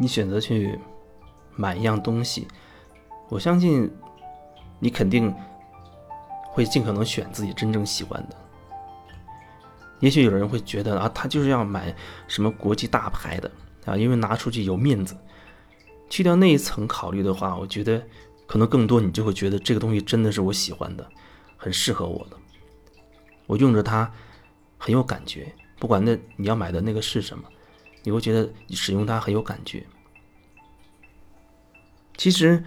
你选择去买一样东西，我相信你肯定会尽可能选自己真正喜欢的。也许有人会觉得啊，他就是要买什么国际大牌的啊，因为拿出去有面子。去掉那一层考虑的话，我觉得可能更多你就会觉得这个东西真的是我喜欢的，很适合我的，我用着它很有感觉。不管那你要买的那个是什么，你会觉得使用它很有感觉。其实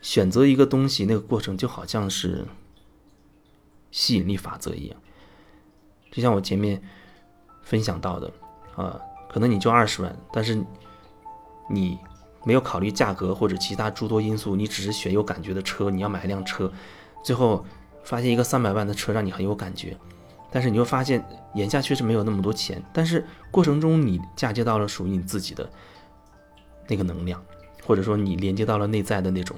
选择一个东西那个过程就好像是吸引力法则一样，就像我前面分享到的啊，可能你就二十万，但是你。没有考虑价格或者其他诸多因素，你只是选有感觉的车，你要买一辆车，最后发现一个三百万的车让你很有感觉，但是你又发现眼下确实没有那么多钱，但是过程中你嫁接到了属于你自己的那个能量，或者说你连接到了内在的那种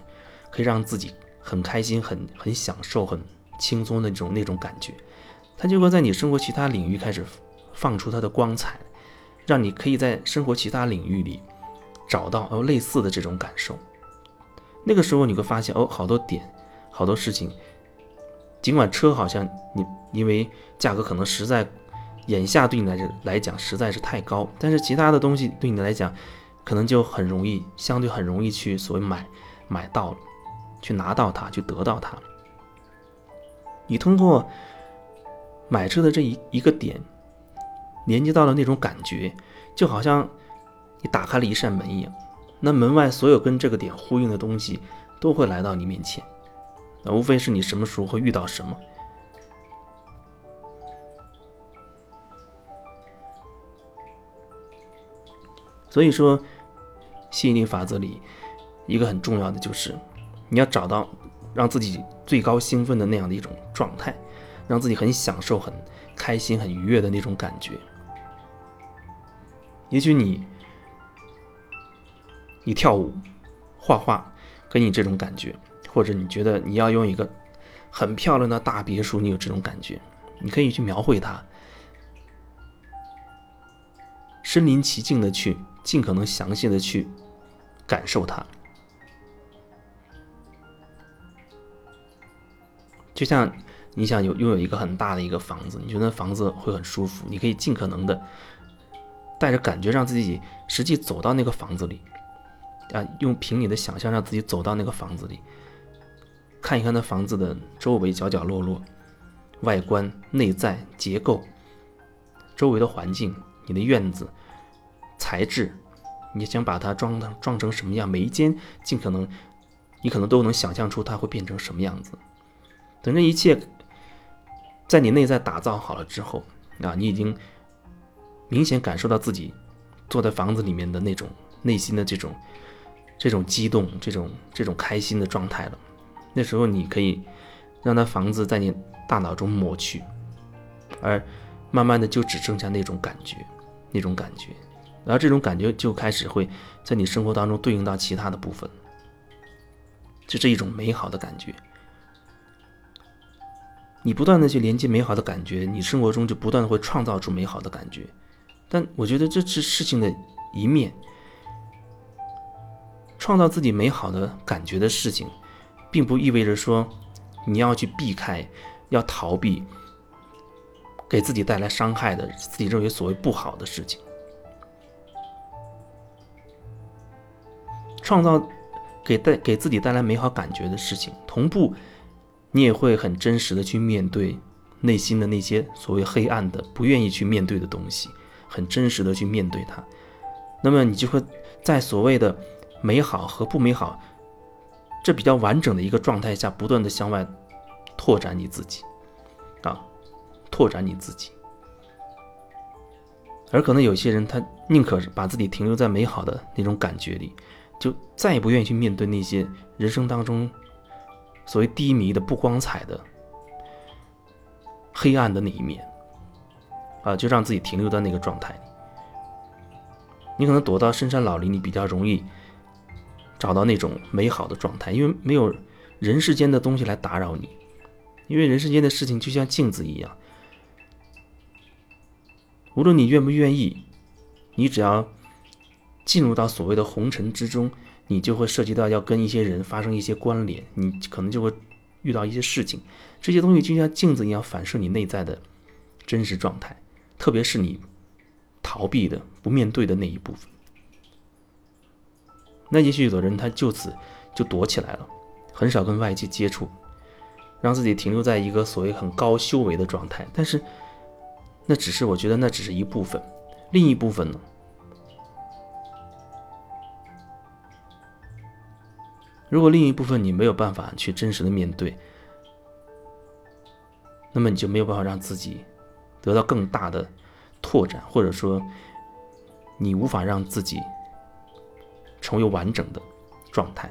可以让自己很开心、很很享受、很轻松的那种那种感觉，它就会在你生活其他领域开始放出它的光彩，让你可以在生活其他领域里。找到哦类似的这种感受，那个时候你会发现哦好多点，好多事情。尽管车好像你因为价格可能实在眼下对你来来讲实在是太高，但是其他的东西对你来讲可能就很容易，相对很容易去所谓买买到了，去拿到它，去得到它。你通过买车的这一一个点，连接到了那种感觉，就好像。你打开了一扇门一样，那门外所有跟这个点呼应的东西都会来到你面前，那无非是你什么时候会遇到什么。所以说，吸引力法则里一个很重要的就是，你要找到让自己最高兴奋的那样的一种状态，让自己很享受、很开心、很愉悦的那种感觉。也许你。你跳舞、画画，给你这种感觉，或者你觉得你要用一个很漂亮的大别墅，你有这种感觉，你可以去描绘它，身临其境的去，尽可能详细的去感受它。就像你想有拥有一个很大的一个房子，你觉得房子会很舒服，你可以尽可能的带着感觉，让自己实际走到那个房子里。啊，用凭你的想象让自己走到那个房子里，看一看那房子的周围角角落落、外观、内在结构、周围的环境、你的院子、材质，你想把它装装成什么样？每一间尽可能，你可能都能想象出它会变成什么样子。等这一切在你内在打造好了之后，啊，你已经明显感受到自己坐在房子里面的那种内心的这种。这种激动，这种这种开心的状态了，那时候你可以让那房子在你大脑中抹去，而慢慢的就只剩下那种感觉，那种感觉，然后这种感觉就开始会在你生活当中对应到其他的部分，这是一种美好的感觉。你不断的去连接美好的感觉，你生活中就不断的会创造出美好的感觉，但我觉得这是事情的一面。创造自己美好的感觉的事情，并不意味着说你要去避开、要逃避给自己带来伤害的、自己认为所谓不好的事情。创造给带给自己带来美好感觉的事情，同步你也会很真实的去面对内心的那些所谓黑暗的、不愿意去面对的东西，很真实的去面对它。那么你就会在所谓的。美好和不美好，这比较完整的一个状态下，不断的向外拓展你自己，啊，拓展你自己。而可能有些人，他宁可把自己停留在美好的那种感觉里，就再也不愿意去面对那些人生当中所谓低迷的、不光彩的、黑暗的那一面，啊，就让自己停留在那个状态里。你可能躲到深山老林里比较容易。找到那种美好的状态，因为没有人世间的东西来打扰你，因为人世间的事情就像镜子一样，无论你愿不愿意，你只要进入到所谓的红尘之中，你就会涉及到要跟一些人发生一些关联，你可能就会遇到一些事情，这些东西就像镜子一样反射你内在的真实状态，特别是你逃避的、不面对的那一部分。那也许有的人他就此就躲起来了，很少跟外界接触，让自己停留在一个所谓很高修为的状态，但是那只是我觉得那只是一部分，另一部分呢？如果另一部分你没有办法去真实的面对，那么你就没有办法让自己得到更大的拓展，或者说你无法让自己成为完整的状态。